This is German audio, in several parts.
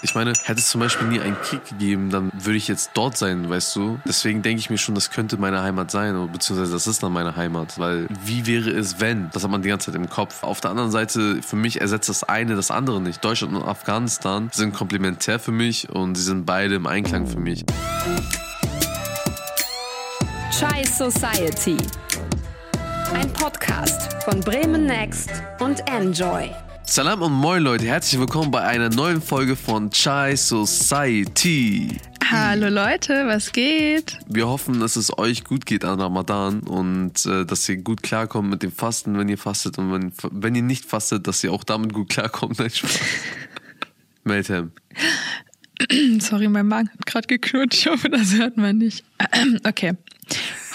Ich meine, hätte es zum Beispiel nie einen Krieg gegeben, dann würde ich jetzt dort sein, weißt du? Deswegen denke ich mir schon, das könnte meine Heimat sein, beziehungsweise das ist dann meine Heimat. Weil wie wäre es, wenn? Das hat man die ganze Zeit im Kopf. Auf der anderen Seite, für mich ersetzt das eine das andere nicht. Deutschland und Afghanistan sind komplementär für mich und sie sind beide im Einklang für mich. Chai Society. Ein Podcast von Bremen Next und Enjoy. Salam und moin Leute, herzlich willkommen bei einer neuen Folge von Chai Society. Hallo Leute, was geht? Wir hoffen, dass es euch gut geht an Ramadan und äh, dass ihr gut klarkommt mit dem Fasten, wenn ihr fastet und wenn, wenn ihr nicht fastet, dass ihr auch damit gut klarkommt. Nein, Spaß. Meltem. Sorry, mein Magen hat gerade geknurrt. Ich hoffe, das hört man nicht. okay.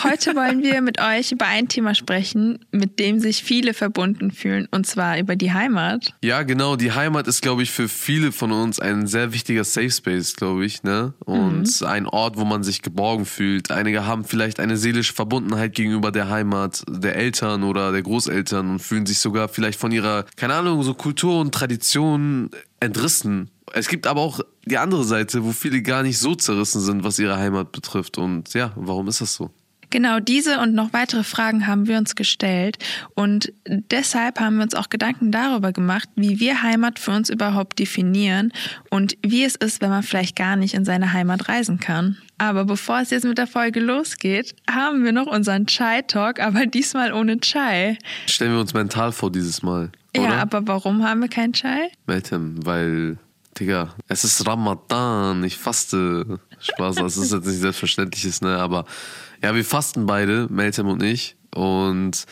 Heute wollen wir mit euch über ein Thema sprechen, mit dem sich viele verbunden fühlen, und zwar über die Heimat. Ja, genau. Die Heimat ist, glaube ich, für viele von uns ein sehr wichtiger Safe Space, glaube ich, ne? Und mhm. ein Ort, wo man sich geborgen fühlt. Einige haben vielleicht eine seelische Verbundenheit gegenüber der Heimat der Eltern oder der Großeltern und fühlen sich sogar vielleicht von ihrer, keine Ahnung, so Kultur und Tradition entrissen. Es gibt aber auch die andere Seite, wo viele gar nicht so zerrissen sind, was ihre Heimat betrifft. Und ja, warum ist das so? Genau, diese und noch weitere Fragen haben wir uns gestellt und deshalb haben wir uns auch Gedanken darüber gemacht, wie wir Heimat für uns überhaupt definieren und wie es ist, wenn man vielleicht gar nicht in seine Heimat reisen kann. Aber bevor es jetzt mit der Folge losgeht, haben wir noch unseren Chai-Talk, aber diesmal ohne Chai. Stellen wir uns mental vor dieses Mal. Oder? Ja, aber warum haben wir keinen Chai? Meltem, weil Digga, es ist Ramadan, ich faste. Spaß, das ist jetzt nicht selbstverständliches, ne? Aber ja, wir fasten beide, Meltem und ich. Und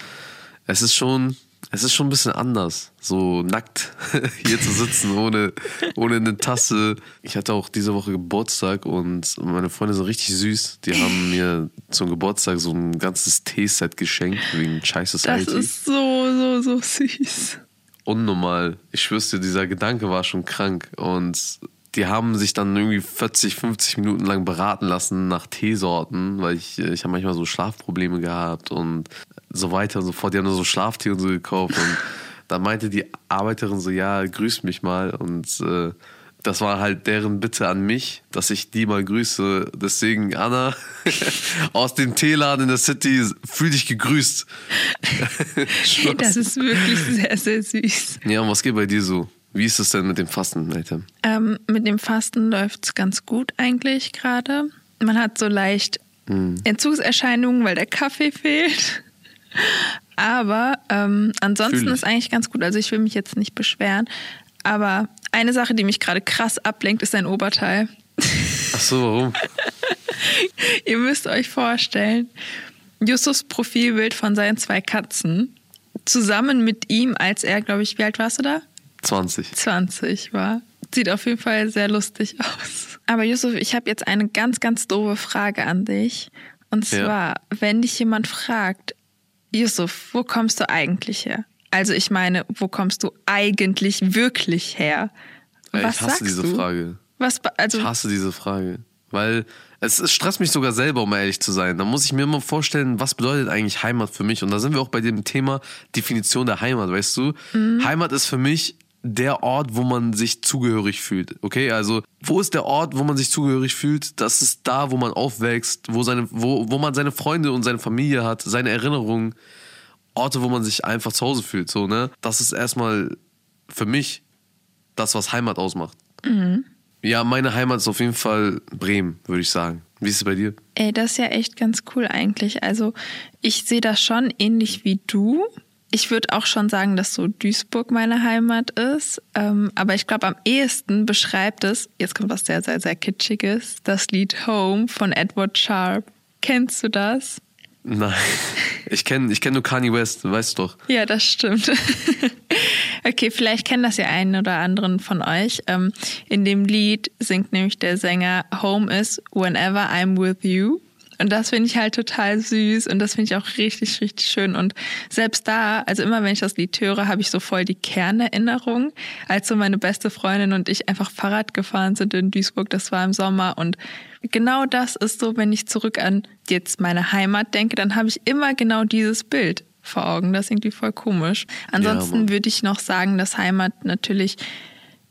es ist schon, es ist schon ein bisschen anders, so nackt hier zu sitzen, ohne, ohne eine Tasse. Ich hatte auch diese Woche Geburtstag und meine Freunde sind richtig süß. Die haben mir zum Geburtstag so ein ganzes Teeset geschenkt wegen Chai Society. Das ist so, so, so süß unnormal. Ich schwör's dir, dieser Gedanke war schon krank. Und die haben sich dann irgendwie 40, 50 Minuten lang beraten lassen nach Teesorten, weil ich, ich habe manchmal so Schlafprobleme gehabt und so weiter und so fort. Die haben nur so Schlaftee und so gekauft. Und dann meinte die Arbeiterin so, ja, grüß mich mal. Und äh, das war halt deren Bitte an mich, dass ich die mal grüße. Deswegen, Anna, aus dem Teeladen in der City, fühl dich gegrüßt. das ist wirklich sehr, sehr süß. Ja, und was geht bei dir so? Wie ist es denn mit dem Fasten, Nathan? Ähm, mit dem Fasten läuft es ganz gut eigentlich gerade. Man hat so leicht hm. Entzugserscheinungen, weil der Kaffee fehlt. Aber ähm, ansonsten ist eigentlich ganz gut. Also ich will mich jetzt nicht beschweren. Aber eine Sache, die mich gerade krass ablenkt, ist dein Oberteil. Ach so, warum? Ihr müsst euch vorstellen, Justus Profilbild von seinen zwei Katzen zusammen mit ihm, als er, glaube ich, wie alt warst du da? 20. 20 war. Sieht auf jeden Fall sehr lustig aus. Aber Yusuf, ich habe jetzt eine ganz, ganz doofe Frage an dich. Und zwar, ja. wenn dich jemand fragt, Yusuf, wo kommst du eigentlich her? Also ich meine, wo kommst du eigentlich wirklich her? Was ich hasse diese du? Frage. Was, also ich hasse diese Frage. Weil es, es stresst mich sogar selber, um ehrlich zu sein. Da muss ich mir immer vorstellen, was bedeutet eigentlich Heimat für mich? Und da sind wir auch bei dem Thema Definition der Heimat, weißt du? Mhm. Heimat ist für mich der Ort, wo man sich zugehörig fühlt. Okay, also wo ist der Ort, wo man sich zugehörig fühlt? Das ist da, wo man aufwächst, wo, seine, wo, wo man seine Freunde und seine Familie hat, seine Erinnerungen. Orte, wo man sich einfach zu Hause fühlt. So, ne? Das ist erstmal für mich das, was Heimat ausmacht. Mhm. Ja, meine Heimat ist auf jeden Fall Bremen, würde ich sagen. Wie ist es bei dir? Ey, das ist ja echt ganz cool eigentlich. Also, ich sehe das schon ähnlich wie du. Ich würde auch schon sagen, dass so Duisburg meine Heimat ist. Ähm, aber ich glaube, am ehesten beschreibt es, jetzt kommt was sehr, sehr, sehr Kitschiges, das Lied Home von Edward Sharp. Kennst du das? Nein, ich kenne ich kenn nur Kanye West, weißt du doch. Ja, das stimmt. okay, vielleicht kennen das ja einen oder anderen von euch. Ähm, in dem Lied singt nämlich der Sänger Home is whenever I'm with you. Und das finde ich halt total süß und das finde ich auch richtig, richtig schön. Und selbst da, also immer wenn ich das Lied höre, habe ich so voll die Kernerinnerung, als so meine beste Freundin und ich einfach Fahrrad gefahren sind in Duisburg. Das war im Sommer und genau das ist so, wenn ich zurück an jetzt meine Heimat denke, dann habe ich immer genau dieses Bild vor Augen. Das ist irgendwie voll komisch. Ansonsten ja, würde ich noch sagen, dass Heimat natürlich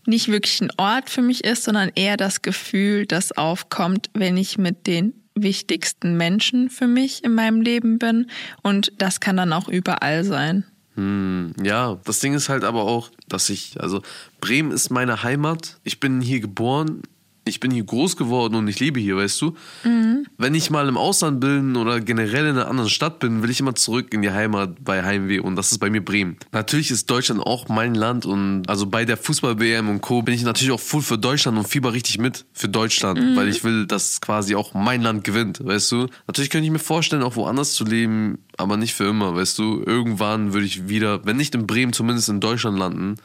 nicht wirklich ein Ort für mich ist, sondern eher das Gefühl, das aufkommt, wenn ich mit den wichtigsten Menschen für mich in meinem Leben bin. Und das kann dann auch überall sein. Hm, ja, das Ding ist halt aber auch, dass ich, also Bremen ist meine Heimat. Ich bin hier geboren ich bin hier groß geworden und ich lebe hier, weißt du? Mhm. Wenn ich mal im Ausland bin oder generell in einer anderen Stadt bin, will ich immer zurück in die Heimat bei Heimweh und das ist bei mir Bremen. Natürlich ist Deutschland auch mein Land und also bei der Fußball-WM und Co. bin ich natürlich auch full für Deutschland und fieber richtig mit für Deutschland, mhm. weil ich will, dass quasi auch mein Land gewinnt, weißt du? Natürlich könnte ich mir vorstellen, auch woanders zu leben, aber nicht für immer, weißt du? Irgendwann würde ich wieder, wenn nicht in Bremen, zumindest in Deutschland landen.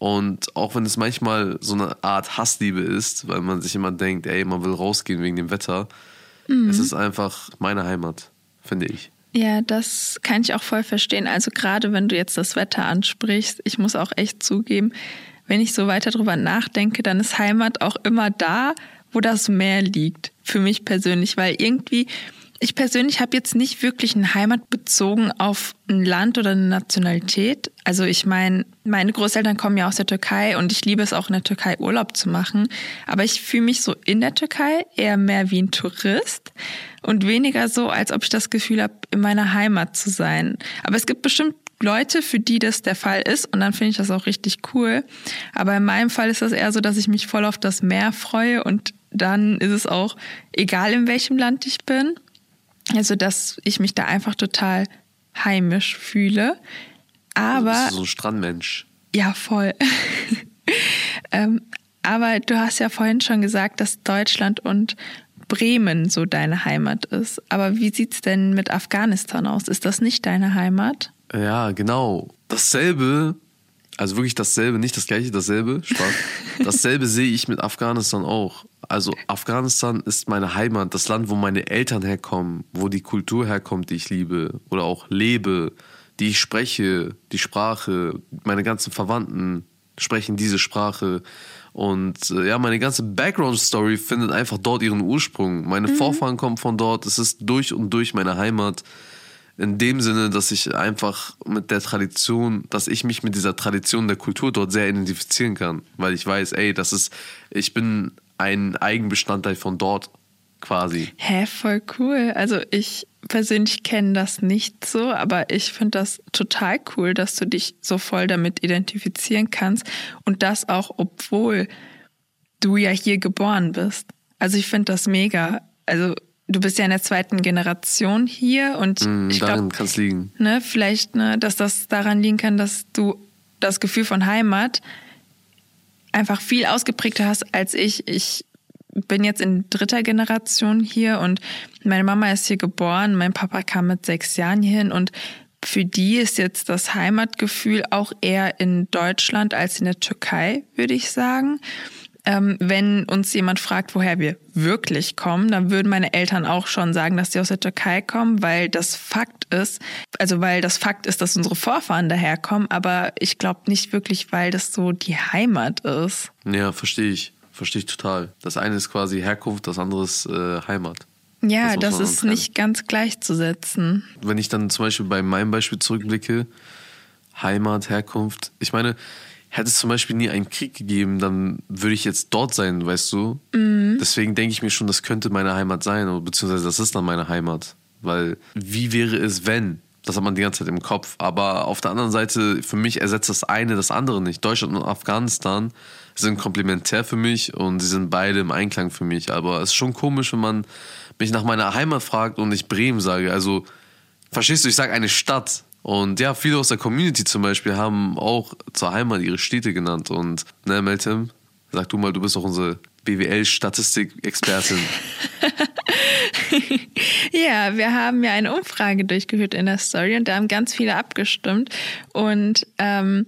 Und auch wenn es manchmal so eine Art Hassliebe ist, weil man sich immer denkt, ey, man will rausgehen wegen dem Wetter, mhm. es ist einfach meine Heimat, finde ich. Ja, das kann ich auch voll verstehen. Also gerade wenn du jetzt das Wetter ansprichst, ich muss auch echt zugeben, wenn ich so weiter drüber nachdenke, dann ist Heimat auch immer da, wo das Meer liegt. Für mich persönlich, weil irgendwie ich persönlich habe jetzt nicht wirklich eine Heimat bezogen auf ein Land oder eine Nationalität. Also ich meine, meine Großeltern kommen ja aus der Türkei und ich liebe es auch in der Türkei Urlaub zu machen. Aber ich fühle mich so in der Türkei eher mehr wie ein Tourist und weniger so, als ob ich das Gefühl habe, in meiner Heimat zu sein. Aber es gibt bestimmt Leute, für die das der Fall ist und dann finde ich das auch richtig cool. Aber in meinem Fall ist das eher so, dass ich mich voll auf das Meer freue und dann ist es auch egal, in welchem Land ich bin. Also, dass ich mich da einfach total heimisch fühle. Aber. Also bist du so ein Strandmensch. Ja, voll. ähm, aber du hast ja vorhin schon gesagt, dass Deutschland und Bremen so deine Heimat ist. Aber wie sieht es denn mit Afghanistan aus? Ist das nicht deine Heimat? Ja, genau. Dasselbe, also wirklich dasselbe, nicht das gleiche, dasselbe, Spaß. dasselbe sehe ich mit Afghanistan auch. Also Afghanistan ist meine Heimat, das Land, wo meine Eltern herkommen, wo die Kultur herkommt, die ich liebe oder auch lebe, die ich spreche, die Sprache, meine ganzen Verwandten sprechen diese Sprache. Und äh, ja, meine ganze Background-Story findet einfach dort ihren Ursprung. Meine mhm. Vorfahren kommen von dort. Es ist durch und durch meine Heimat. In dem Sinne, dass ich einfach mit der Tradition, dass ich mich mit dieser Tradition der Kultur dort sehr identifizieren kann. Weil ich weiß, ey, das ist, ich bin ein Eigenbestandteil von dort quasi. Hä, voll cool. Also ich persönlich kenne das nicht so, aber ich finde das total cool, dass du dich so voll damit identifizieren kannst und das auch, obwohl du ja hier geboren bist. Also ich finde das mega. Also du bist ja in der zweiten Generation hier und mm, ich glaube, kann es liegen. Ne, vielleicht, ne, dass das daran liegen kann, dass du das Gefühl von Heimat einfach viel ausgeprägter hast als ich. Ich bin jetzt in dritter Generation hier und meine Mama ist hier geboren, mein Papa kam mit sechs Jahren hierhin und für die ist jetzt das Heimatgefühl auch eher in Deutschland als in der Türkei, würde ich sagen ähm, wenn uns jemand fragt, woher wir wirklich kommen, dann würden meine Eltern auch schon sagen, dass sie aus der Türkei kommen, weil das Fakt ist, also weil das Fakt ist, dass unsere Vorfahren daherkommen, aber ich glaube nicht wirklich, weil das so die Heimat ist. Ja, verstehe ich. Verstehe ich total. Das eine ist quasi Herkunft, das andere ist äh, Heimat. Ja, das, das ist nicht ganz gleichzusetzen. Wenn ich dann zum Beispiel bei meinem Beispiel zurückblicke, Heimat, Herkunft, ich meine, hätte es zum Beispiel nie einen Krieg gegeben, dann würde ich jetzt dort sein, weißt du? Mhm. Deswegen denke ich mir schon, das könnte meine Heimat sein, beziehungsweise das ist dann meine Heimat. Weil, wie wäre es, wenn? Das hat man die ganze Zeit im Kopf. Aber auf der anderen Seite, für mich ersetzt das eine das andere nicht. Deutschland und Afghanistan sind komplementär für mich und sie sind beide im Einklang für mich. Aber es ist schon komisch, wenn man mich nach meiner Heimat fragt und ich Bremen sage. Also, verstehst du, ich sage eine Stadt. Und ja, viele aus der Community zum Beispiel haben auch zur Heimat ihre Städte genannt. Und, ne, Meltem, sag du mal, du bist doch unsere BWL-Statistik-Expertin. ja, wir haben ja eine Umfrage durchgeführt in der Story und da haben ganz viele abgestimmt. Und ähm,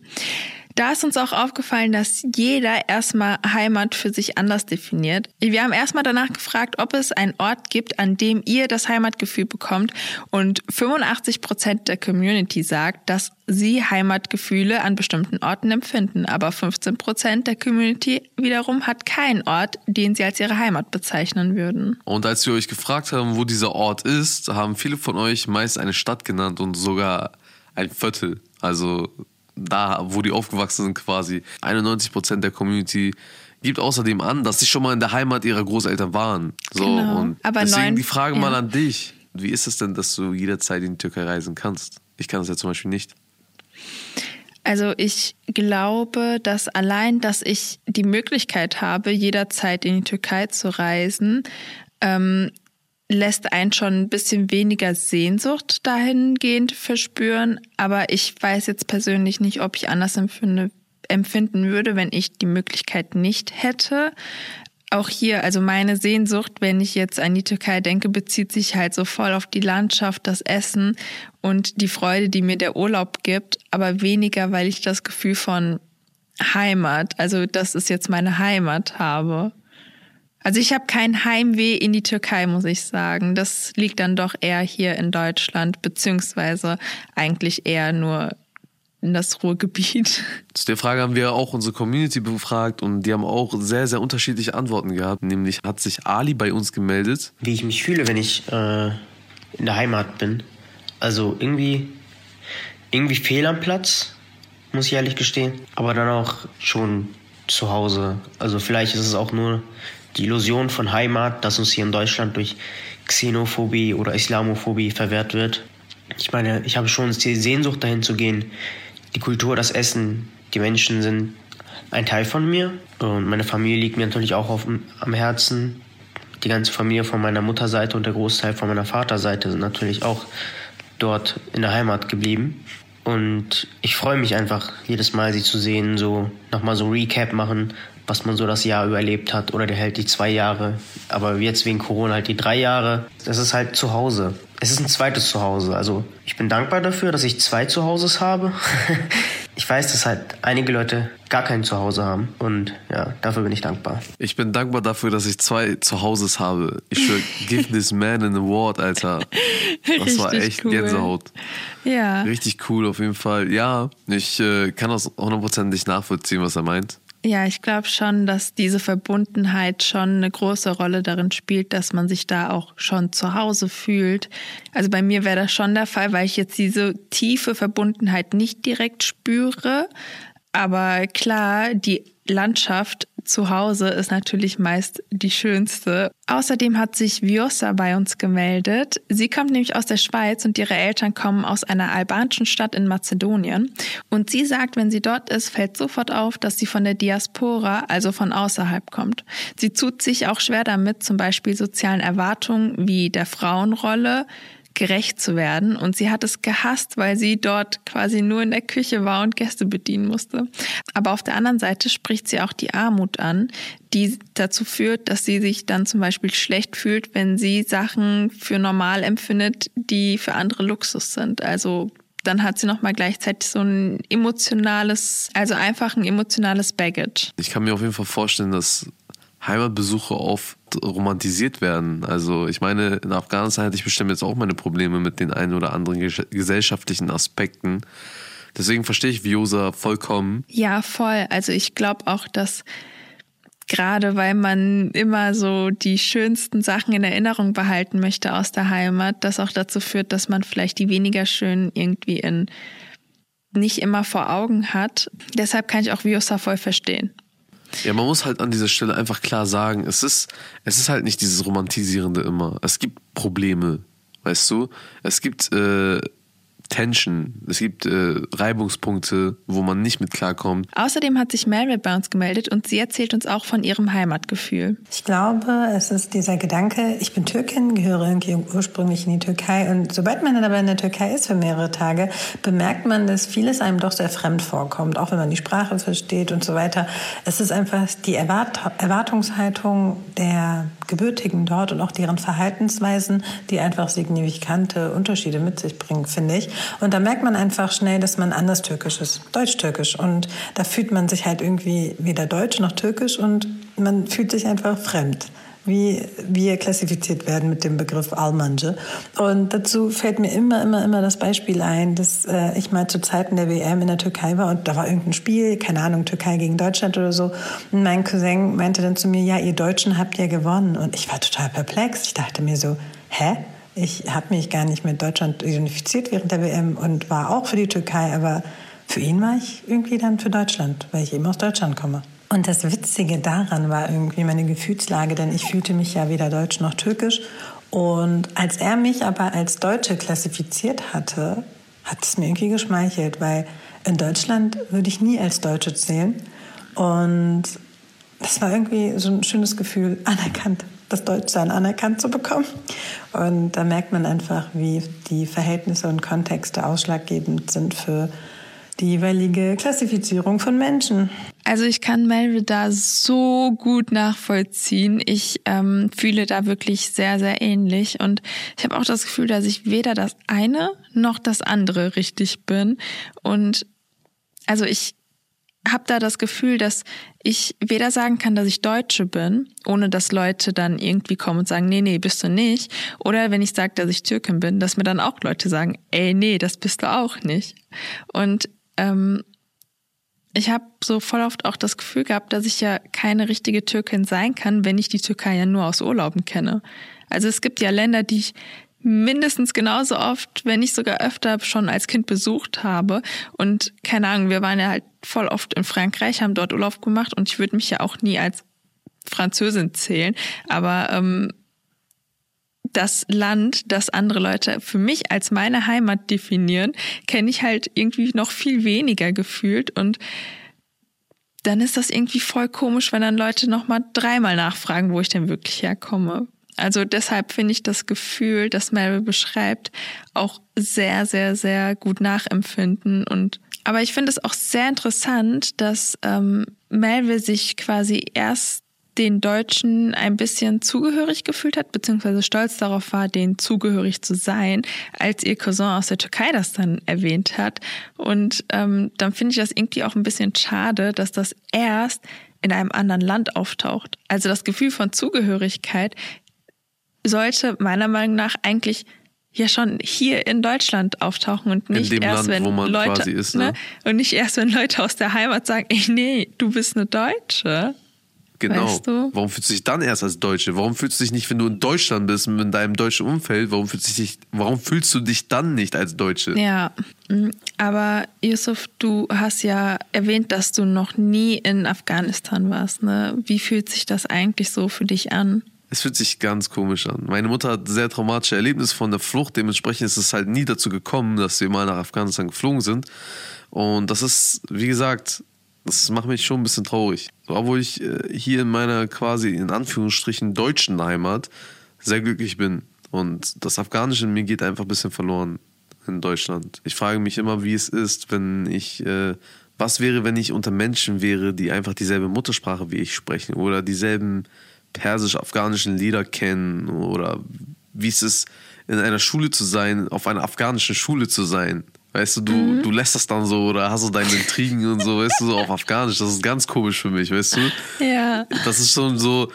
da ist uns auch aufgefallen, dass jeder erstmal Heimat für sich anders definiert. Wir haben erstmal danach gefragt, ob es einen Ort gibt, an dem ihr das Heimatgefühl bekommt. Und 85 Prozent der Community sagt, dass sie Heimatgefühle an bestimmten Orten empfinden. Aber 15 Prozent der Community wiederum hat keinen Ort, den sie als ihre Heimat bezeichnen würden. Und als wir euch gefragt haben, wo dieser Ort ist, haben viele von euch meist eine Stadt genannt und sogar ein Viertel. Also da, wo die aufgewachsen sind quasi. 91% der Community gibt außerdem an, dass sie schon mal in der Heimat ihrer Großeltern waren. So, Genau. und Aber deswegen neun- die Frage ja. mal an dich. Wie ist es denn, dass du jederzeit in die Türkei reisen kannst? Ich kann das ja zum Beispiel nicht. Also ich glaube, dass allein, dass ich die Möglichkeit habe, jederzeit in die Türkei zu reisen, ähm, lässt einen schon ein bisschen weniger Sehnsucht dahingehend verspüren. Aber ich weiß jetzt persönlich nicht, ob ich anders empfinde, empfinden würde, wenn ich die Möglichkeit nicht hätte. Auch hier, also meine Sehnsucht, wenn ich jetzt an die Türkei denke, bezieht sich halt so voll auf die Landschaft, das Essen und die Freude, die mir der Urlaub gibt, aber weniger, weil ich das Gefühl von Heimat, also das ist jetzt meine Heimat habe. Also ich habe kein Heimweh in die Türkei, muss ich sagen. Das liegt dann doch eher hier in Deutschland, beziehungsweise eigentlich eher nur in das Ruhrgebiet. Zu der Frage haben wir auch unsere Community befragt und die haben auch sehr, sehr unterschiedliche Antworten gehabt. Nämlich hat sich Ali bei uns gemeldet. wie ich mich fühle, wenn ich äh, in der Heimat bin. Also irgendwie, irgendwie fehl am Platz, muss ich ehrlich gestehen. Aber dann auch schon zu Hause. Also vielleicht ist es auch nur die Illusion von Heimat, dass uns hier in Deutschland durch Xenophobie oder Islamophobie verwehrt wird. Ich meine, ich habe schon die Sehnsucht dahin zu gehen. Die Kultur, das Essen, die Menschen sind ein Teil von mir. Und meine Familie liegt mir natürlich auch auf, am Herzen. Die ganze Familie von meiner Mutterseite und der Großteil von meiner Vaterseite sind natürlich auch dort in der Heimat geblieben. Und ich freue mich einfach jedes Mal, sie zu sehen, so nochmal so Recap machen, was man so das Jahr überlebt hat oder der hält die zwei Jahre. Aber jetzt wegen Corona halt die drei Jahre. Das ist halt zu Hause. Es ist ein zweites Zuhause. Also ich bin dankbar dafür, dass ich zwei Zuhauses habe. ich weiß, dass halt einige Leute gar kein Zuhause haben. Und ja, dafür bin ich dankbar. Ich bin dankbar dafür, dass ich zwei Zuhauses habe. Ich schwör, give this man an award, Alter. Das war Richtig echt cool. Gänsehaut. Ja. Richtig cool auf jeden Fall. Ja, ich äh, kann das hundertprozentig nachvollziehen, was er meint. Ja, ich glaube schon, dass diese Verbundenheit schon eine große Rolle darin spielt, dass man sich da auch schon zu Hause fühlt. Also bei mir wäre das schon der Fall, weil ich jetzt diese tiefe Verbundenheit nicht direkt spüre. Aber klar, die Landschaft zu Hause ist natürlich meist die schönste. Außerdem hat sich Vjosa bei uns gemeldet. Sie kommt nämlich aus der Schweiz und ihre Eltern kommen aus einer albanischen Stadt in Mazedonien. Und sie sagt, wenn sie dort ist, fällt sofort auf, dass sie von der Diaspora, also von außerhalb kommt. Sie tut sich auch schwer damit, zum Beispiel sozialen Erwartungen wie der Frauenrolle, gerecht zu werden. Und sie hat es gehasst, weil sie dort quasi nur in der Küche war und Gäste bedienen musste. Aber auf der anderen Seite spricht sie auch die Armut an, die dazu führt, dass sie sich dann zum Beispiel schlecht fühlt, wenn sie Sachen für normal empfindet, die für andere Luxus sind. Also dann hat sie nochmal gleichzeitig so ein emotionales, also einfach ein emotionales Baggage. Ich kann mir auf jeden Fall vorstellen, dass Heimatbesuche oft romantisiert werden. Also ich meine, in Afghanistan hatte ich bestimmt jetzt auch meine Probleme mit den ein oder anderen ges- gesellschaftlichen Aspekten. Deswegen verstehe ich Viosa vollkommen. Ja, voll. Also ich glaube auch, dass gerade weil man immer so die schönsten Sachen in Erinnerung behalten möchte aus der Heimat, das auch dazu führt, dass man vielleicht die weniger schönen irgendwie in nicht immer vor Augen hat. Deshalb kann ich auch Viosa voll verstehen. Ja, man muss halt an dieser Stelle einfach klar sagen, es ist, es ist halt nicht dieses Romantisierende immer. Es gibt Probleme, weißt du? Es gibt äh, Tension, es gibt äh, Reibungspunkte, wo man nicht mit klarkommt. Außerdem hat sich Mel bei uns gemeldet und sie erzählt uns auch von ihrem Heimatgefühl. Ich glaube, es ist dieser Gedanke, ich bin Türkin, gehöre irgendwie ursprünglich in die Türkei und sobald man dann aber in der Türkei ist für mehrere Tage, bemerkt man, dass vieles einem doch sehr fremd vorkommt, auch wenn man die Sprache versteht und so weiter. Es ist einfach die Erwart Erwartungshaltung der Gebürtigen dort und auch deren Verhaltensweisen, die einfach signifikante Unterschiede mit sich bringen, finde ich. Und da merkt man einfach schnell, dass man anders türkisch ist, deutsch-türkisch. Und da fühlt man sich halt irgendwie weder deutsch noch türkisch und man fühlt sich einfach fremd wie wir klassifiziert werden mit dem Begriff Almanje. Und dazu fällt mir immer, immer, immer das Beispiel ein, dass äh, ich mal zu Zeiten der WM in der Türkei war und da war irgendein Spiel, keine Ahnung, Türkei gegen Deutschland oder so. Und mein Cousin meinte dann zu mir, ja, ihr Deutschen habt ja gewonnen. Und ich war total perplex. Ich dachte mir so, hä? Ich habe mich gar nicht mit Deutschland identifiziert während der WM und war auch für die Türkei, aber für ihn war ich irgendwie dann für Deutschland, weil ich eben aus Deutschland komme. Und das Witzige daran war irgendwie meine Gefühlslage, denn ich fühlte mich ja weder deutsch noch türkisch. Und als er mich aber als Deutsche klassifiziert hatte, hat es mir irgendwie geschmeichelt, weil in Deutschland würde ich nie als Deutsche zählen. Und das war irgendwie so ein schönes Gefühl, anerkannt, das Deutschsein anerkannt zu bekommen. Und da merkt man einfach, wie die Verhältnisse und Kontexte ausschlaggebend sind für die jeweilige Klassifizierung von Menschen. Also ich kann Melville da so gut nachvollziehen. Ich ähm, fühle da wirklich sehr, sehr ähnlich. Und ich habe auch das Gefühl, dass ich weder das eine noch das andere richtig bin. Und also ich habe da das Gefühl, dass ich weder sagen kann, dass ich Deutsche bin, ohne dass Leute dann irgendwie kommen und sagen, nee, nee, bist du nicht. Oder wenn ich sage, dass ich Türkin bin, dass mir dann auch Leute sagen, ey, nee, das bist du auch nicht. Und ähm, ich habe so voll oft auch das Gefühl gehabt, dass ich ja keine richtige Türkin sein kann, wenn ich die Türkei ja nur aus Urlauben kenne. Also es gibt ja Länder, die ich mindestens genauso oft, wenn nicht sogar öfter schon als Kind besucht habe. Und keine Ahnung, wir waren ja halt voll oft in Frankreich, haben dort Urlaub gemacht und ich würde mich ja auch nie als Französin zählen. Aber ähm, das Land, das andere Leute für mich als meine Heimat definieren, kenne ich halt irgendwie noch viel weniger gefühlt und dann ist das irgendwie voll komisch, wenn dann Leute nochmal dreimal nachfragen, wo ich denn wirklich herkomme. Also deshalb finde ich das Gefühl, das Melville beschreibt, auch sehr, sehr, sehr gut nachempfinden. Und aber ich finde es auch sehr interessant, dass ähm, Melville sich quasi erst den Deutschen ein bisschen zugehörig gefühlt hat, beziehungsweise stolz darauf war, denen zugehörig zu sein, als ihr Cousin aus der Türkei das dann erwähnt hat. Und ähm, dann finde ich das irgendwie auch ein bisschen schade, dass das erst in einem anderen Land auftaucht. Also das Gefühl von Zugehörigkeit sollte meiner Meinung nach eigentlich ja schon hier in Deutschland auftauchen und nicht erst, Land, wenn Leute ist, ne? ne? und nicht erst, wenn Leute aus der Heimat sagen, ey, nee, du bist eine Deutsche. Genau. Weißt du? Warum fühlst du dich dann erst als Deutsche? Warum fühlst du dich nicht, wenn du in Deutschland bist, in deinem deutschen Umfeld, warum fühlst du dich, warum fühlst du dich dann nicht als Deutsche? Ja, mm, aber Yusuf, du hast ja erwähnt, dass du noch nie in Afghanistan warst. Ne? Wie fühlt sich das eigentlich so für dich an? Es fühlt sich ganz komisch an. Meine Mutter hat sehr traumatische Erlebnisse von der Flucht. Dementsprechend ist es halt nie dazu gekommen, dass wir mal nach Afghanistan geflogen sind. Und das ist, wie gesagt, das macht mich schon ein bisschen traurig. Obwohl ich äh, hier in meiner quasi in Anführungsstrichen deutschen Heimat sehr glücklich bin. Und das Afghanische in mir geht einfach ein bisschen verloren in Deutschland. Ich frage mich immer, wie es ist, wenn ich, äh, was wäre, wenn ich unter Menschen wäre, die einfach dieselbe Muttersprache wie ich sprechen oder dieselben persisch-afghanischen Lieder kennen oder wie es ist, in einer Schule zu sein, auf einer afghanischen Schule zu sein. Weißt du, du, mhm. du lässt das dann so oder hast du deine Intrigen und so, weißt du, so auf Afghanisch. Das ist ganz komisch für mich, weißt du? Ja. Das ist schon so,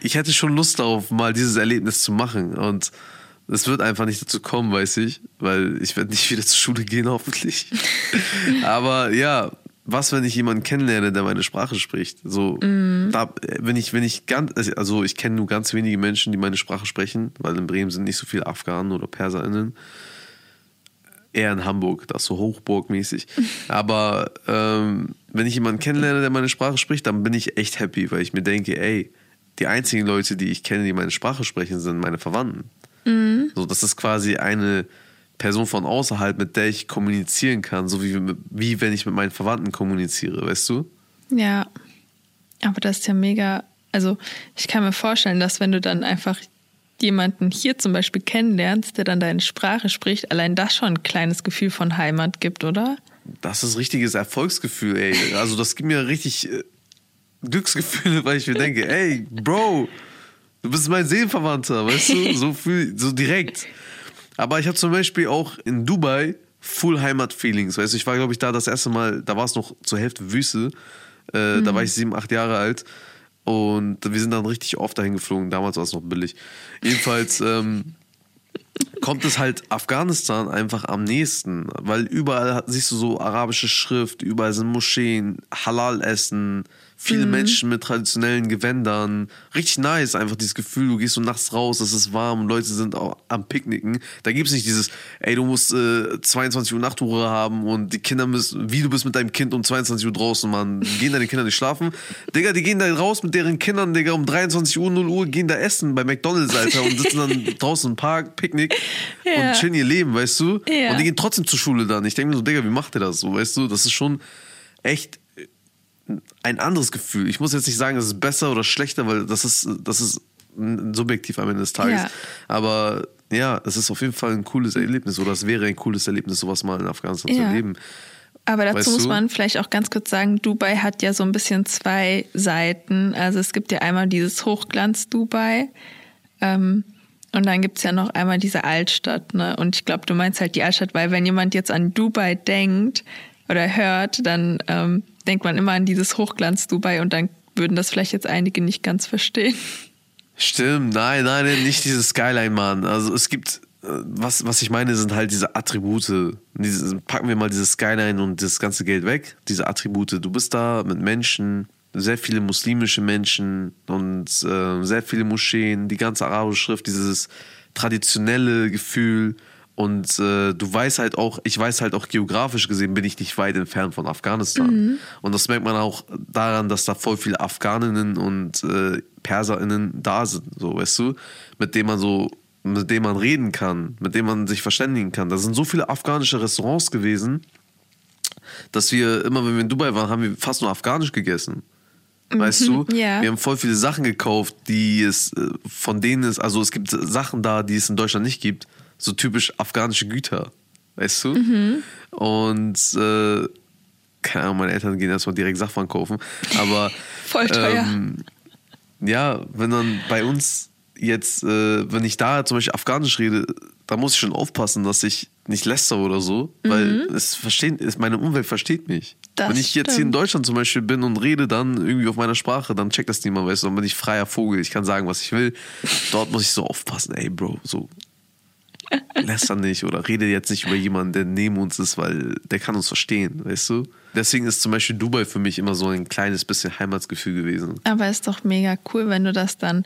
ich hätte schon Lust darauf, mal dieses Erlebnis zu machen. Und es wird einfach nicht dazu kommen, weiß ich, weil ich werde nicht wieder zur Schule gehen, hoffentlich. Aber ja, was, wenn ich jemanden kennenlerne, der meine Sprache spricht? So, mm. da, wenn ich, wenn ich ganz, also ich kenne nur ganz wenige Menschen, die meine Sprache sprechen, weil in Bremen sind nicht so viele Afghanen oder PerserInnen. Eher in Hamburg, das ist so hochburgmäßig. Aber ähm, wenn ich jemanden kennenlerne, der meine Sprache spricht, dann bin ich echt happy, weil ich mir denke, ey, die einzigen Leute, die ich kenne, die meine Sprache sprechen, sind meine Verwandten. Mm. So, das ist quasi eine Person von außerhalb, mit der ich kommunizieren kann, so wie, wie wenn ich mit meinen Verwandten kommuniziere, weißt du? Ja, aber das ist ja mega. Also ich kann mir vorstellen, dass wenn du dann einfach jemanden hier zum Beispiel kennenlernst, der dann deine Sprache spricht, allein das schon ein kleines Gefühl von Heimat gibt, oder? Das ist richtiges Erfolgsgefühl, ey. Also das gibt mir richtig äh, Glücksgefühle, weil ich mir denke, ey, Bro, du bist mein Seelenverwandter, weißt du? So, viel, so direkt. Aber ich habe zum Beispiel auch in Dubai Full Heimat-Feelings. Weißt du, ich war, glaube ich, da das erste Mal, da war es noch zur Hälfte Wüste. Äh, mhm. Da war ich sieben, acht Jahre alt. Und wir sind dann richtig oft dahin geflogen. Damals war es noch billig. Jedenfalls, ähm, kommt es halt Afghanistan einfach am nächsten, weil überall siehst du so arabische Schrift, überall sind Moscheen, Halal-Essen, viele mhm. Menschen mit traditionellen Gewändern. Richtig nice, einfach dieses Gefühl, du gehst so nachts raus, es ist warm, Leute sind auch am Picknicken. Da gibt es nicht dieses, ey, du musst äh, 22 Uhr Nachtruhe haben und die Kinder müssen, wie du bist mit deinem Kind um 22 Uhr draußen, Mann. Gehen deine Kinder nicht schlafen? Digga, die gehen da raus mit deren Kindern, Digga, um 23 Uhr, 0 Uhr, gehen da essen bei McDonalds, Alter, und sitzen dann draußen im Park, Picknick ja. und chillen ihr Leben, weißt du? Ja. Und die gehen trotzdem zur Schule dann. Ich denke mir so, Digga, wie macht ihr das so, weißt du? Das ist schon echt ein anderes Gefühl. Ich muss jetzt nicht sagen, es ist besser oder schlechter, weil das ist, das ist subjektiv am Ende des Tages. Ja. Aber ja, es ist auf jeden Fall ein cooles Erlebnis oder es wäre ein cooles Erlebnis, sowas mal in Afghanistan ja. zu erleben. Aber dazu weißt muss man vielleicht auch ganz kurz sagen, Dubai hat ja so ein bisschen zwei Seiten. Also es gibt ja einmal dieses Hochglanz-Dubai ähm, und dann gibt es ja noch einmal diese Altstadt. Ne? Und ich glaube, du meinst halt die Altstadt, weil wenn jemand jetzt an Dubai denkt oder hört, dann ähm, denkt man immer an dieses Hochglanz-Dubai und dann würden das vielleicht jetzt einige nicht ganz verstehen. Stimmt, nein, nein, nicht dieses Skyline, Mann. Also es gibt, äh, was, was ich meine, sind halt diese Attribute. Diese, packen wir mal dieses Skyline und das ganze Geld weg, diese Attribute. Du bist da mit Menschen, sehr viele muslimische Menschen und äh, sehr viele Moscheen, die ganze arabische Schrift, dieses traditionelle Gefühl und äh, du weißt halt auch, ich weiß halt auch geografisch gesehen, bin ich nicht weit entfernt von Afghanistan. Mhm. Und das merkt man auch daran, dass da voll viele Afghaninnen und äh, PerserInnen da sind, so weißt du, mit denen man so, mit denen man reden kann, mit denen man sich verständigen kann. Da sind so viele afghanische Restaurants gewesen, dass wir immer, wenn wir in Dubai waren, haben wir fast nur afghanisch gegessen. Weißt mhm, du? Ja. Wir haben voll viele Sachen gekauft, die es, äh, von denen es, also es gibt Sachen da, die es in Deutschland nicht gibt so typisch afghanische Güter, weißt du? Mhm. Und äh, keine Ahnung, meine Eltern gehen erstmal direkt Sachen kaufen. Aber voll teuer. Ähm, ja, wenn dann bei uns jetzt, äh, wenn ich da zum Beispiel Afghanisch rede, da muss ich schon aufpassen, dass ich nicht läster oder so, mhm. weil es versteht, es, meine Umwelt versteht mich. Das wenn ich jetzt stimmt. hier in Deutschland zum Beispiel bin und rede dann irgendwie auf meiner Sprache, dann checkt das niemand, weißt du, dann bin ich freier Vogel, ich kann sagen, was ich will. Dort muss ich so aufpassen, ey Bro, so lästern nicht oder rede jetzt nicht über jemanden, der neben uns ist, weil der kann uns verstehen, weißt du? Deswegen ist zum Beispiel Dubai für mich immer so ein kleines bisschen Heimatsgefühl gewesen. Aber ist doch mega cool, wenn du das dann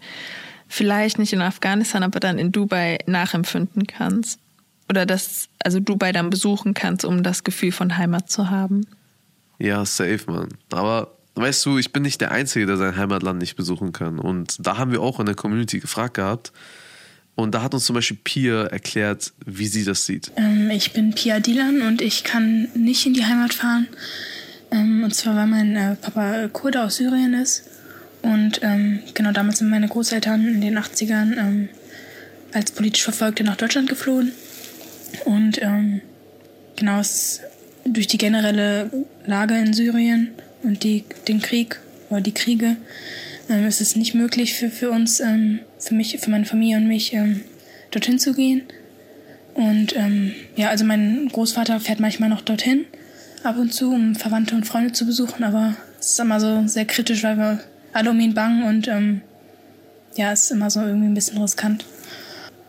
vielleicht nicht in Afghanistan, aber dann in Dubai nachempfinden kannst. Oder das, also Dubai dann besuchen kannst, um das Gefühl von Heimat zu haben. Ja, safe, man. Aber weißt du, ich bin nicht der Einzige, der sein Heimatland nicht besuchen kann. Und da haben wir auch in der Community gefragt gehabt, und da hat uns zum Beispiel Pia erklärt, wie sie das sieht. Ähm, ich bin Pia Dilan und ich kann nicht in die Heimat fahren. Ähm, und zwar, weil mein äh, Papa Kurde aus Syrien ist. Und ähm, genau damals sind meine Großeltern in den 80ern ähm, als politisch Verfolgte nach Deutschland geflohen. Und ähm, genau es durch die generelle Lage in Syrien und die, den Krieg oder die Kriege ähm, ist es nicht möglich für, für uns, ähm, für mich, für meine Familie und mich, ähm, dorthin zu gehen. Und ähm, ja, also mein Großvater fährt manchmal noch dorthin, ab und zu, um Verwandte und Freunde zu besuchen, aber es ist immer so sehr kritisch, weil wir alle um ihn bangen und ähm, ja, es ist immer so irgendwie ein bisschen riskant.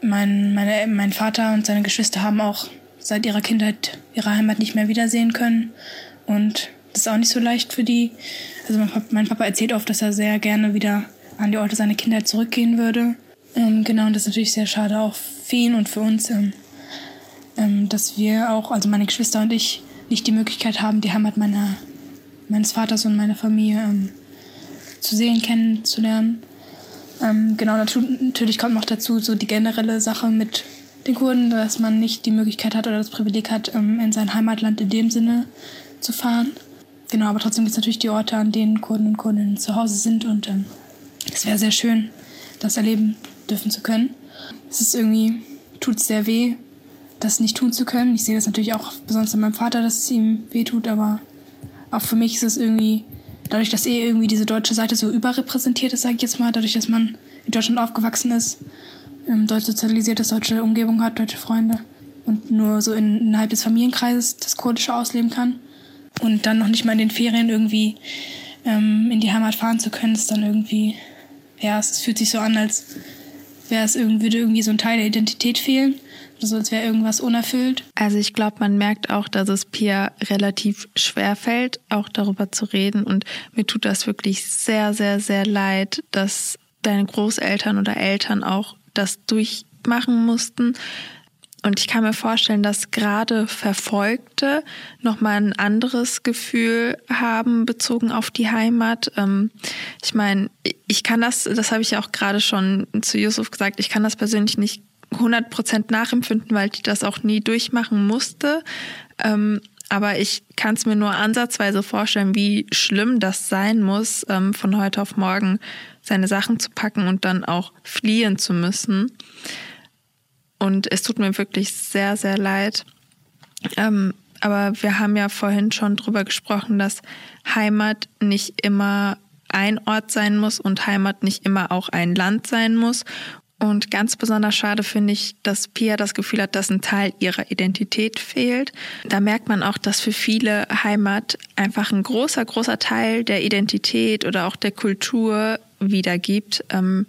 Mein, meine, mein Vater und seine Geschwister haben auch seit ihrer Kindheit ihre Heimat nicht mehr wiedersehen können. Und das ist auch nicht so leicht für die. Also mein Papa erzählt oft, dass er sehr gerne wieder an die Orte seiner Kindheit zurückgehen würde. Ähm, genau, und das ist natürlich sehr schade auch für ihn und für uns, ähm, ähm, dass wir auch, also meine Geschwister und ich, nicht die Möglichkeit haben, die Heimat meiner, meines Vaters und meiner Familie ähm, zu sehen, kennenzulernen. Ähm, genau, natürlich kommt noch dazu so die generelle Sache mit den Kurden, dass man nicht die Möglichkeit hat oder das Privileg hat, ähm, in sein Heimatland in dem Sinne zu fahren. Genau, aber trotzdem gibt es natürlich die Orte, an denen Kurden und Kurdinnen zu Hause sind und ähm, es wäre sehr schön, das erleben dürfen zu können. Es ist irgendwie, tut sehr weh, das nicht tun zu können. Ich sehe das natürlich auch besonders an meinem Vater, dass es ihm weh tut, aber auch für mich ist es irgendwie, dadurch, dass eh irgendwie diese deutsche Seite so überrepräsentiert ist, sage ich jetzt mal, dadurch, dass man in Deutschland aufgewachsen ist, ähm, deutsch sozialisiert ist, deutsche Umgebung hat, deutsche Freunde und nur so in, innerhalb des Familienkreises das Kurdische ausleben kann und dann noch nicht mal in den Ferien irgendwie ähm, in die Heimat fahren zu können, ist dann irgendwie, ja, es fühlt sich so an, als wäre es irgendwie, würde irgendwie so ein Teil der Identität fehlen. so als wäre irgendwas unerfüllt. Also ich glaube, man merkt auch, dass es Pia relativ schwer fällt, auch darüber zu reden. Und mir tut das wirklich sehr, sehr, sehr leid, dass deine Großeltern oder Eltern auch das durchmachen mussten. Und ich kann mir vorstellen, dass gerade Verfolgte nochmal ein anderes Gefühl haben bezogen auf die Heimat. Ähm, ich meine, ich kann das, das habe ich ja auch gerade schon zu Yusuf gesagt, ich kann das persönlich nicht 100 Prozent nachempfinden, weil ich das auch nie durchmachen musste. Ähm, aber ich kann es mir nur ansatzweise vorstellen, wie schlimm das sein muss, ähm, von heute auf morgen seine Sachen zu packen und dann auch fliehen zu müssen. Und es tut mir wirklich sehr, sehr leid. Ähm, aber wir haben ja vorhin schon drüber gesprochen, dass Heimat nicht immer ein Ort sein muss und Heimat nicht immer auch ein Land sein muss. Und ganz besonders schade finde ich, dass Pia das Gefühl hat, dass ein Teil ihrer Identität fehlt. Da merkt man auch, dass für viele Heimat einfach ein großer, großer Teil der Identität oder auch der Kultur wiedergibt. Ähm,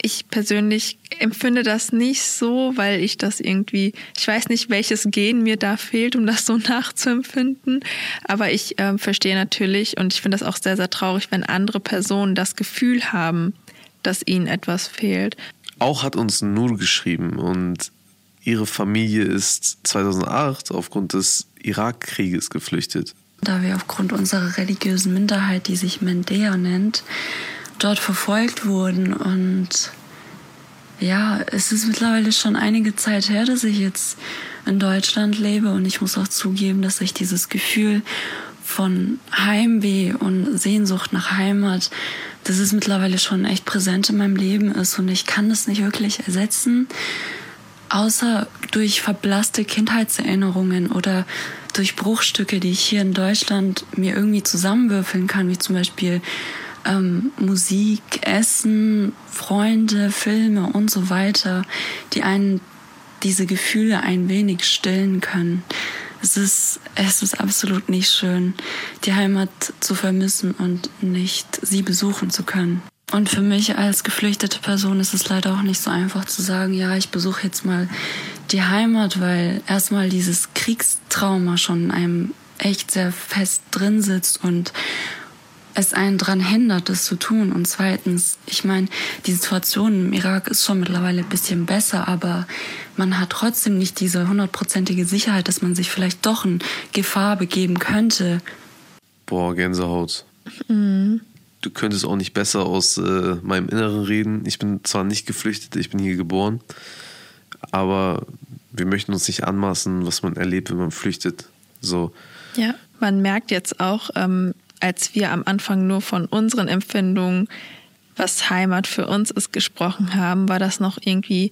ich persönlich empfinde das nicht so, weil ich das irgendwie, ich weiß nicht, welches Gen mir da fehlt, um das so nachzuempfinden. Aber ich äh, verstehe natürlich und ich finde das auch sehr, sehr traurig, wenn andere Personen das Gefühl haben, dass ihnen etwas fehlt. Auch hat uns Nur geschrieben und ihre Familie ist 2008 aufgrund des Irakkrieges geflüchtet. Da wir aufgrund unserer religiösen Minderheit, die sich Mendea nennt, dort verfolgt wurden. Und ja, es ist mittlerweile schon einige Zeit her, dass ich jetzt in Deutschland lebe. Und ich muss auch zugeben, dass ich dieses Gefühl von Heimweh und Sehnsucht nach Heimat, dass es mittlerweile schon echt präsent in meinem Leben ist. Und ich kann das nicht wirklich ersetzen, außer durch verblasste Kindheitserinnerungen oder durch Bruchstücke, die ich hier in Deutschland mir irgendwie zusammenwürfeln kann, wie zum Beispiel ähm, Musik, Essen, Freunde, Filme und so weiter, die einen diese Gefühle ein wenig stillen können. Es ist, es ist absolut nicht schön, die Heimat zu vermissen und nicht sie besuchen zu können. Und für mich als geflüchtete Person ist es leider auch nicht so einfach zu sagen, ja, ich besuche jetzt mal die Heimat, weil erstmal dieses Kriegstrauma schon in einem echt sehr fest drin sitzt und es einen daran hindert, das zu tun. Und zweitens, ich meine, die Situation im Irak ist schon mittlerweile ein bisschen besser, aber man hat trotzdem nicht diese hundertprozentige Sicherheit, dass man sich vielleicht doch in Gefahr begeben könnte. Boah, Gänsehaut. Mhm. Du könntest auch nicht besser aus äh, meinem Inneren reden. Ich bin zwar nicht geflüchtet, ich bin hier geboren, aber wir möchten uns nicht anmaßen, was man erlebt, wenn man flüchtet. So. Ja, man merkt jetzt auch, ähm, als wir am Anfang nur von unseren Empfindungen, was Heimat für uns ist, gesprochen haben, war das noch irgendwie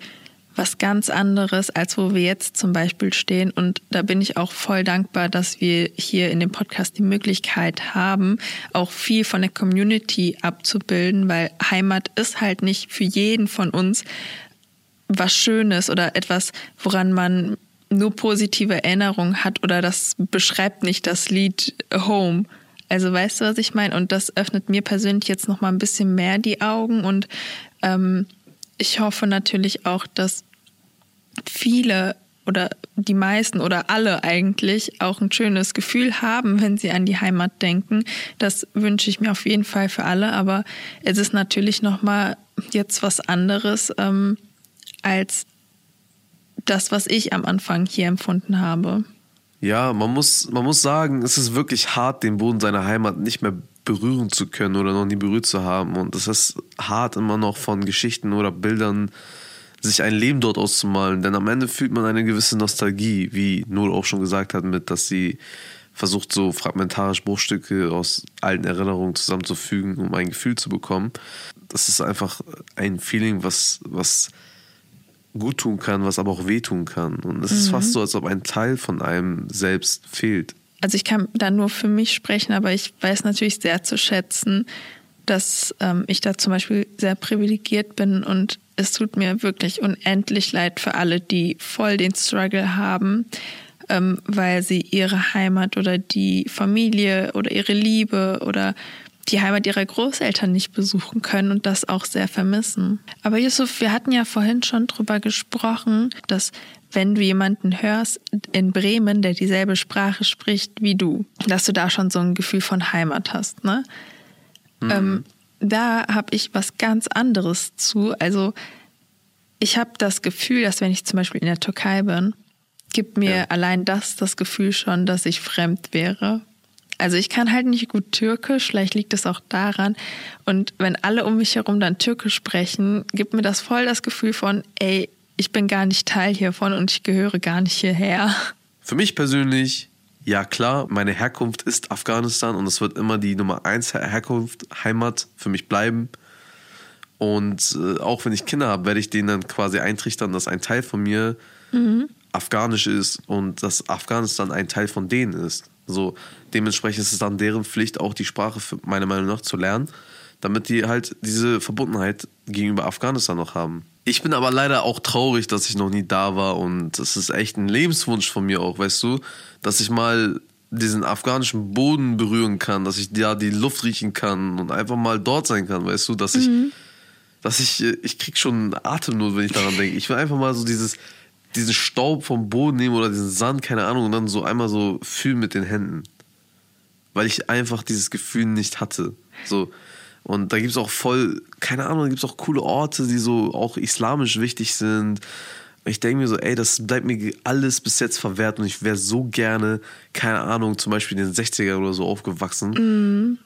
was ganz anderes, als wo wir jetzt zum Beispiel stehen. Und da bin ich auch voll dankbar, dass wir hier in dem Podcast die Möglichkeit haben, auch viel von der Community abzubilden, weil Heimat ist halt nicht für jeden von uns was Schönes oder etwas, woran man nur positive Erinnerungen hat oder das beschreibt nicht das Lied Home also weißt du, was ich meine? Und das öffnet mir persönlich jetzt noch mal ein bisschen mehr die Augen und ähm, ich hoffe natürlich auch, dass viele oder die meisten oder alle eigentlich auch ein schönes Gefühl haben, wenn sie an die Heimat denken. Das wünsche ich mir auf jeden Fall für alle. Aber es ist natürlich noch mal jetzt was anderes ähm, als das, was ich am Anfang hier empfunden habe. Ja, man muss, man muss sagen, es ist wirklich hart, den Boden seiner Heimat nicht mehr berühren zu können oder noch nie berührt zu haben. Und es ist hart, immer noch von Geschichten oder Bildern sich ein Leben dort auszumalen. Denn am Ende fühlt man eine gewisse Nostalgie, wie Null auch schon gesagt hat, mit, dass sie versucht, so fragmentarisch Bruchstücke aus alten Erinnerungen zusammenzufügen, um ein Gefühl zu bekommen. Das ist einfach ein Feeling, was, was gut tun kann, was aber auch wehtun kann. Und es mhm. ist fast so, als ob ein Teil von einem selbst fehlt. Also ich kann da nur für mich sprechen, aber ich weiß natürlich sehr zu schätzen, dass ähm, ich da zum Beispiel sehr privilegiert bin und es tut mir wirklich unendlich leid für alle, die voll den Struggle haben, ähm, weil sie ihre Heimat oder die Familie oder ihre Liebe oder die Heimat ihrer Großeltern nicht besuchen können und das auch sehr vermissen. Aber Yusuf, wir hatten ja vorhin schon drüber gesprochen, dass wenn du jemanden hörst in Bremen, der dieselbe Sprache spricht wie du, dass du da schon so ein Gefühl von Heimat hast. Ne? Mhm. Ähm, da habe ich was ganz anderes zu. Also ich habe das Gefühl, dass wenn ich zum Beispiel in der Türkei bin, gibt mir Ja. allein das das Gefühl schon, dass ich fremd wäre. Also ich kann halt nicht gut Türkisch, vielleicht liegt es auch daran. Und wenn alle um mich herum dann Türkisch sprechen, gibt mir das voll das Gefühl von, ey, ich bin gar nicht Teil hiervon und ich gehöre gar nicht hierher. Für mich persönlich, ja klar, meine Herkunft ist Afghanistan und es wird immer die Nummer eins Her Herkunft, Heimat für mich bleiben. Und äh, auch wenn ich Kinder habe, werde ich denen dann quasi eintrichtern, dass ein Teil von mir afghanisch ist und dass Afghanistan ein Teil von denen ist. So, dementsprechend ist es dann deren Pflicht, auch die Sprache für, meiner Meinung nach zu lernen, damit die halt diese Verbundenheit gegenüber Afghanistan noch haben. Ich bin aber leider auch traurig, dass ich noch nie da war und es ist echt ein Lebenswunsch von mir auch, weißt du, dass ich mal diesen afghanischen Boden berühren kann, dass ich da die Luft riechen kann und einfach mal dort sein kann, weißt du, dass ich, dass ich, äh, ich krieg schon Atemnot, wenn ich daran denke. Ich will einfach mal so dieses, diesen Staub vom Boden nehmen oder diesen Sand, keine Ahnung, und dann so einmal so fühlen mit den Händen. Weil ich einfach dieses Gefühl nicht hatte. So. Und da gibt es auch voll, keine Ahnung, da gibt es auch coole Orte, die so auch islamisch wichtig sind. Ich denke mir so, ey, das bleibt mir alles bis jetzt verwehrt und ich wäre so gerne, keine Ahnung, zum Beispiel in den 60er oder so aufgewachsen,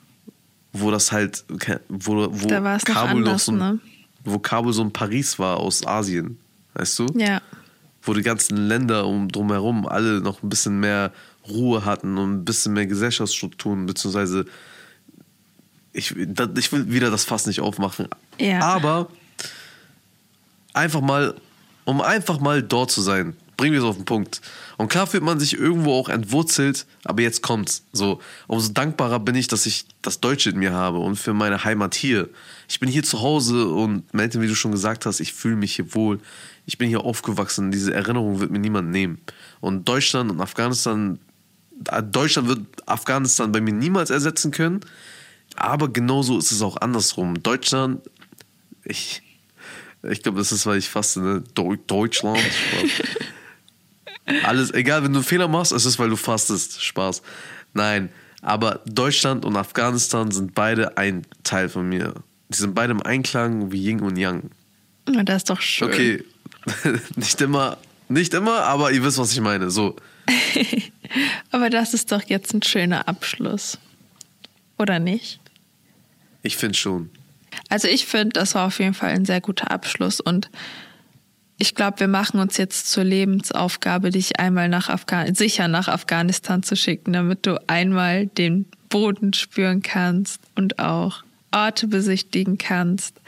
wo das halt, wo, wo Da es noch Kabul anders, so ein, ne? wo Kabul so ein Paris war aus Asien, weißt du? Ja. Wo die ganzen Länder um drumherum alle noch ein bisschen mehr Ruhe hatten und ein bisschen mehr Gesellschaftsstrukturen, beziehungsweise ich, ich will wieder das Fass nicht aufmachen. Ja. Aber einfach mal, um einfach mal dort zu sein, bringen wir es auf den Punkt. Und klar fühlt man sich irgendwo auch entwurzelt, aber jetzt kommt's. So, umso dankbarer bin ich, dass ich das Deutsche in mir habe und für meine Heimat hier. Ich bin hier zu Hause und Melton, wie du schon gesagt hast, ich fühle mich hier wohl. Ich bin hier aufgewachsen. Diese Erinnerung wird mir niemand nehmen. Und Deutschland und Afghanistan, Deutschland wird Afghanistan bei mir niemals ersetzen können. Aber genauso ist es auch andersrum. Deutschland, ich, ich glaube, das ist, weil ich faste, ne? Deu- Deutschland. Alles, egal, wenn du einen Fehler machst, es ist, weil du fastest. Spaß. Nein, aber Deutschland und Afghanistan sind beide ein Teil von mir. Die sind beide im Einklang wie Yin und Yang. Ja, Das ist doch schön. Okay, nicht immer, nicht immer, aber ihr wisst, was ich meine. So, Aber das ist doch jetzt ein schöner Abschluss. Oder nicht? ich finde schon. Also ich finde, das war auf jeden Fall ein sehr guter Abschluss und ich glaube, wir machen uns jetzt zur Lebensaufgabe, dich einmal nach Afghan sicher nach Afghanistan zu schicken, damit du einmal den Boden spüren kannst und auch Orte besichtigen kannst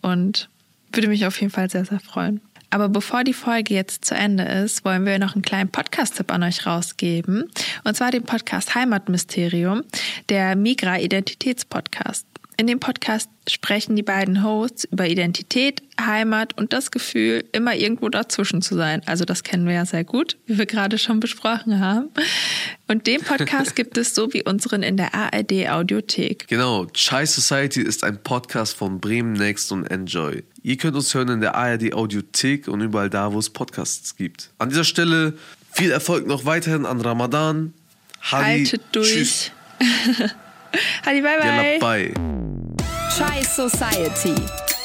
und würde mich auf jeden Fall sehr, sehr freuen. Aber bevor die Folge jetzt zu Ende ist, wollen wir noch einen kleinen Podcast-Tipp an euch rausgeben. Und zwar den Podcast Heimatmysterium, der Migra-Identitätspodcast. In dem Podcast sprechen die beiden Hosts über Identität, Heimat und das Gefühl, immer irgendwo dazwischen zu sein. Also das kennen wir ja sehr gut, wie wir gerade schon besprochen haben. Und den Podcast gibt es so wie unseren in der ARD Audiothek. Genau, Chai Society ist ein Podcast von Bremen Next und Enjoy. Ihr könnt uns hören in der ARD Audiothek und überall da, wo es Podcasts gibt. An dieser Stelle viel Erfolg noch weiterhin an Ramadan. Hadi, Haltet durch. Tschüss. Hadi, bye bye. bye. Chai Society.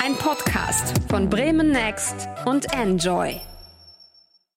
Ein Podcast von Bremen Next und Enjoy.